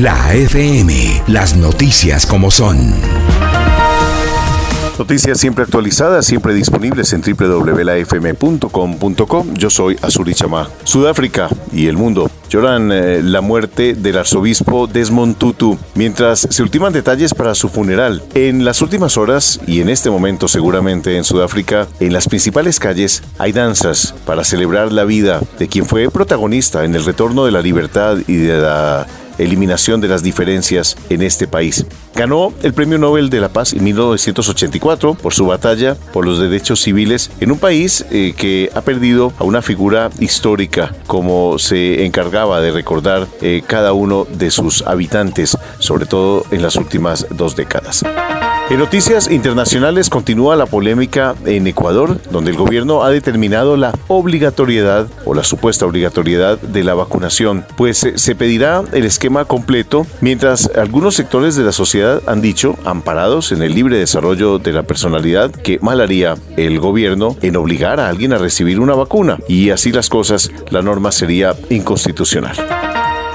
La FM, las noticias como son. Noticias siempre actualizadas, siempre disponibles en www.lafm.com.co. Yo soy Azuri Chama. Sudáfrica y el mundo lloran eh, la muerte del arzobispo Desmond Tutu mientras se ultiman detalles para su funeral. En las últimas horas y en este momento seguramente en Sudáfrica, en las principales calles hay danzas para celebrar la vida de quien fue protagonista en el retorno de la libertad y de la eliminación de las diferencias en este país. Ganó el Premio Nobel de la Paz en 1984 por su batalla por los derechos civiles en un país eh, que ha perdido a una figura histórica como se encargaba de recordar eh, cada uno de sus habitantes, sobre todo en las últimas dos décadas. En noticias internacionales continúa la polémica en Ecuador, donde el gobierno ha determinado la obligatoriedad o la supuesta obligatoriedad de la vacunación, pues eh, se pedirá el esquema completo, mientras algunos sectores de la sociedad han dicho, amparados en el libre desarrollo de la personalidad, que mal haría el gobierno en obligar a alguien a recibir una vacuna, y así las cosas, la norma sería inconstitucional.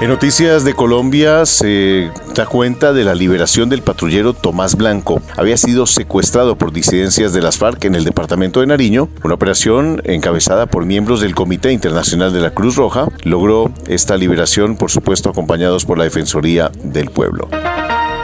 En noticias de Colombia se da cuenta de la liberación del patrullero Tomás Blanco. Había sido secuestrado por disidencias de las FARC en el departamento de Nariño. Una operación encabezada por miembros del Comité Internacional de la Cruz Roja logró esta liberación, por supuesto, acompañados por la Defensoría del Pueblo.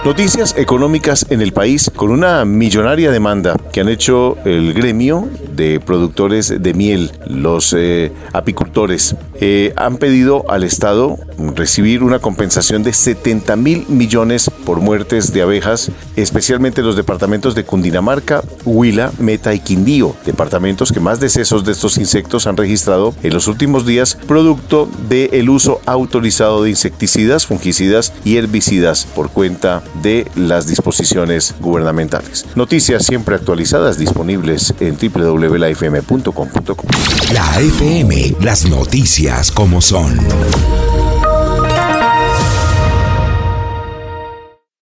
Noticias económicas en el país con una millonaria demanda que han hecho el gremio de productores de miel, los eh, apicultores. Eh, han pedido al Estado recibir una compensación de 70 mil millones por muertes de abejas, especialmente en los departamentos de Cundinamarca, Huila, Meta y Quindío, departamentos que más decesos de estos insectos han registrado en los últimos días, producto del uso autorizado de insecticidas, fungicidas y herbicidas por cuenta de las disposiciones gubernamentales. Noticias siempre actualizadas disponibles en www.lafm.com.co. La FM, las noticias como son.